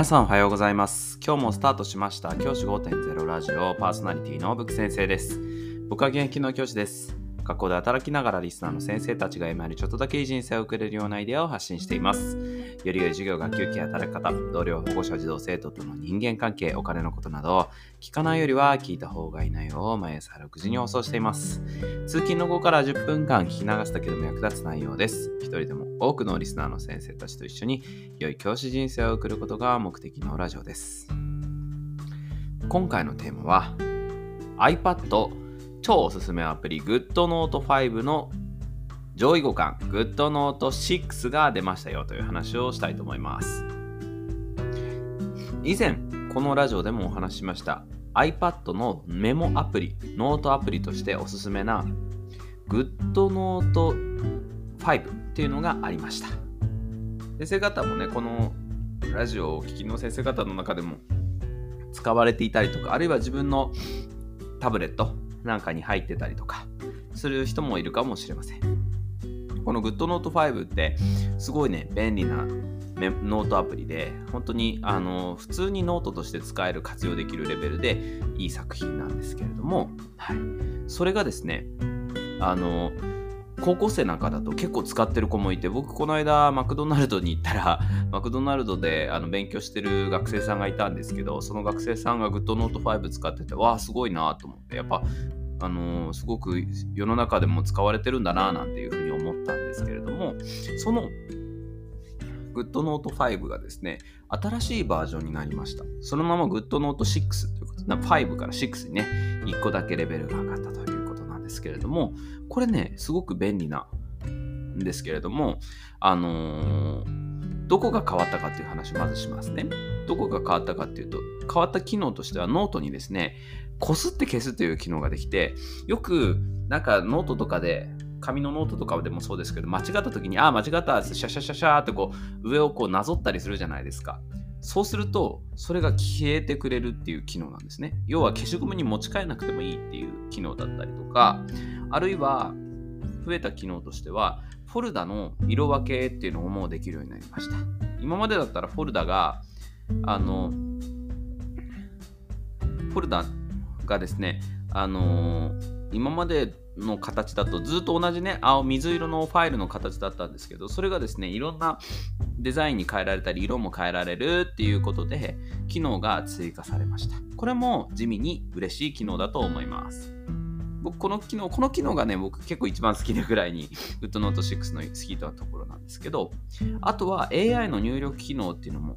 皆さんおはようございます。今日もスタートしました教師5.0ラジオパーソナリティのブク先生です。僕は現役の教師です。学校で働きながらリスナーの先生たちが今よりちょっとだけいい人生を送れるようなアイデアを発信しています。より良い授業、学級系、働き方、同僚、保護者、児童、生徒との人間関係、お金のことなど、聞かないよりは聞いた方がいい内容を毎朝6時に放送しています。通勤の後から10分間聞き流すだけでも役立つ内容です。一人でも多くのリスナーの先生たちと一緒に良い教師人生を送ることが目的のラジオです。今回のテーマは iPad 超おすすめアプリ GoodNote5 の上位互換 GoodNote6 が出ましたよという話をしたいと思います。以前このラジオでもお話ししました iPad のメモアプリ、ノートアプリとしておすすめな GoodNote5 っていうのがありました。先生方もね、このラジオをお聞きの先生方の中でも使われていたりとか、あるいは自分のタブレットなんかに入ってたりとかする人もいるかもしれません。この GoodNote5 ってすごいね、便利なノートアプリで、本当にあの普通にノートとして使える、活用できるレベルでいい作品なんですけれども、はい、それがですね、あの高校生なんかだと結構使ってる子もいて僕この間マクドナルドに行ったらマクドナルドであの勉強してる学生さんがいたんですけどその学生さんが GoodNote5 使っててわあすごいなと思ってやっぱあのーすごく世の中でも使われてるんだななんていうふうに思ったんですけれどもその GoodNote5 がですね新しいバージョンになりました。そのまま GoodNote6 ということで5から6にね1個だけレベルが上がったというですけれどもこれねすごく便利なんですけれどもあのーどこが変わったかっていう話をまずしますね。どこが変わったかっていうと変わった機能としてはノートにですねこすって消すという機能ができてよくなんかノートとかで紙のノートとかでもそうですけど間違った時にああ間違ったってシャシャシャシャーってこう上をこうなぞったりするじゃないですか。そうするとそれが消えてくれるっていう機能なんですね。要は消しゴムに持ち替えなくてもいいっていう機能だったりとかあるいは増えた機能としてはフォルダの色分けっていうのをもうできるようになりました。今までだったらフォルダがあのフォルダがですねあの今までの形だとずっと同じね青水色のファイルの形だったんですけどそれがですねいろんなデザインに変えられたり色も変えられるっていうことで機能が追加されました。これも地味に嬉しい機能だと思います。僕この機能この機能がね僕結構一番好きなぐらいに GoodNote6 の好きなところなんですけどあとは AI の入力機能っていうのも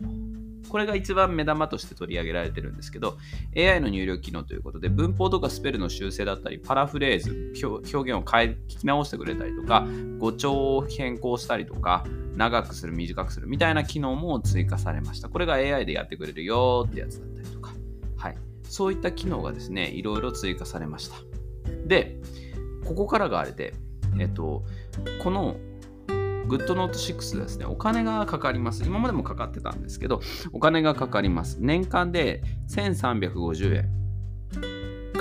これが一番目玉として取り上げられてるんですけど AI の入力機能ということで文法とかスペルの修正だったりパラフレーズ表現を変え聞き直してくれたりとか語調を変更したりとか長くする短くするみたいな機能も追加されました。これが AI でやってくれるよってやつだったりとか。はい。そういった機能がですねいろいろ追加されました。でここからがあれでえっとこの GoodNote6 ですね、お金がかかります。今までもかかってたんですけど、お金がかかります。年間で1350円。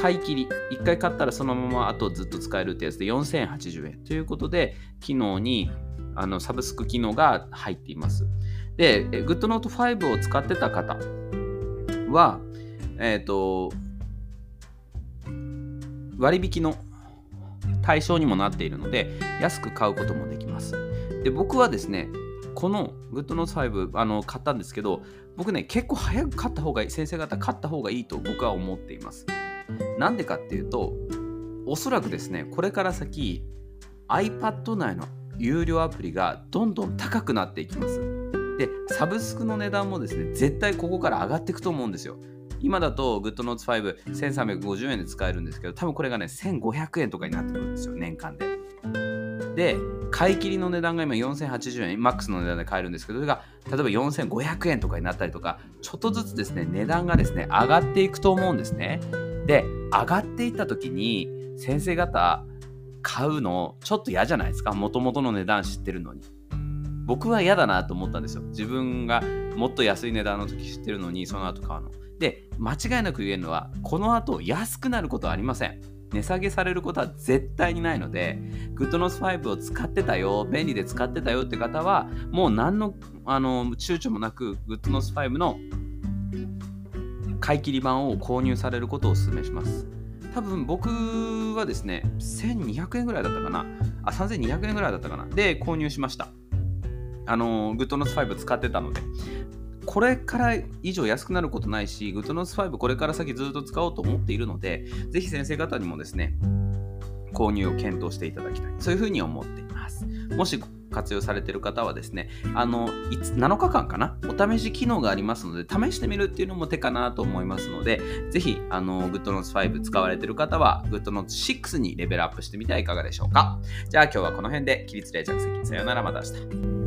買い切り。1回買ったらそのままあとずっと使えるってやつで4080円。ということで、機能にあのサブスク機能が入っています。で、え GoodNote5 を使ってた方は、えっ、と、割引の対象にもなっているので、安く買うこともできます。で僕はですねこの GoodNote5 あの買ったんですけど僕ね結構早く買った方がいい先生方買った方がいいと僕は思っています。なんでかっていうとおそらくですねこれから先 iPad 内の有料アプリがどんどん高くなっていきます。でサブスクの値段もですね絶対ここから上がっていくと思うんですよ。今だと GoodNotes51350 円で使えるんですけど多分これがね1500円とかになってくるんですよ年間で。で買い切りの値段が今4080円マックスの値段で買えるんですけどそれが例えば4500円とかになったりとかちょっとずつですね値段がですね上がっていくと思うんですね。で上がっていった時に先生方買うのちょっと嫌じゃないですか？もともとの値段知ってるのに。僕は嫌だなと思ったんですよ。自分がもっと安い値段の時知ってるのにその後買うの。で間違いなく言えるのはこの後安くなることはありません。値下げされることは絶対にないので GoodNotes 5を使ってたよ便利で使ってたよって方はもう何のあの躊躇もなく GoodNotes 5の買い切り版を購入されることをお勧めします。多分僕はですね1200円ぐらいだったかな。あ3200円ぐらいだったかな。で購入しました。あの GoodNotes 5使ってたので。これから以上安くなることないし、GoodNotes5 これから先ずっと使おうと思っているので、ぜひ先生方にもですね、購入を検討していただきたい。そういうふうに思っています。もし活用されている方はですね、あの、7日間かな？お試し機能がありますので、試してみるっていうのも手かなと思いますので、ぜひ、あの、GoodNotes5 使われている方は、GoodNotes6 にレベルアップしてみてはいかがでしょうか。じゃあ今日はこの辺で、起立例着席。さよならまた明日。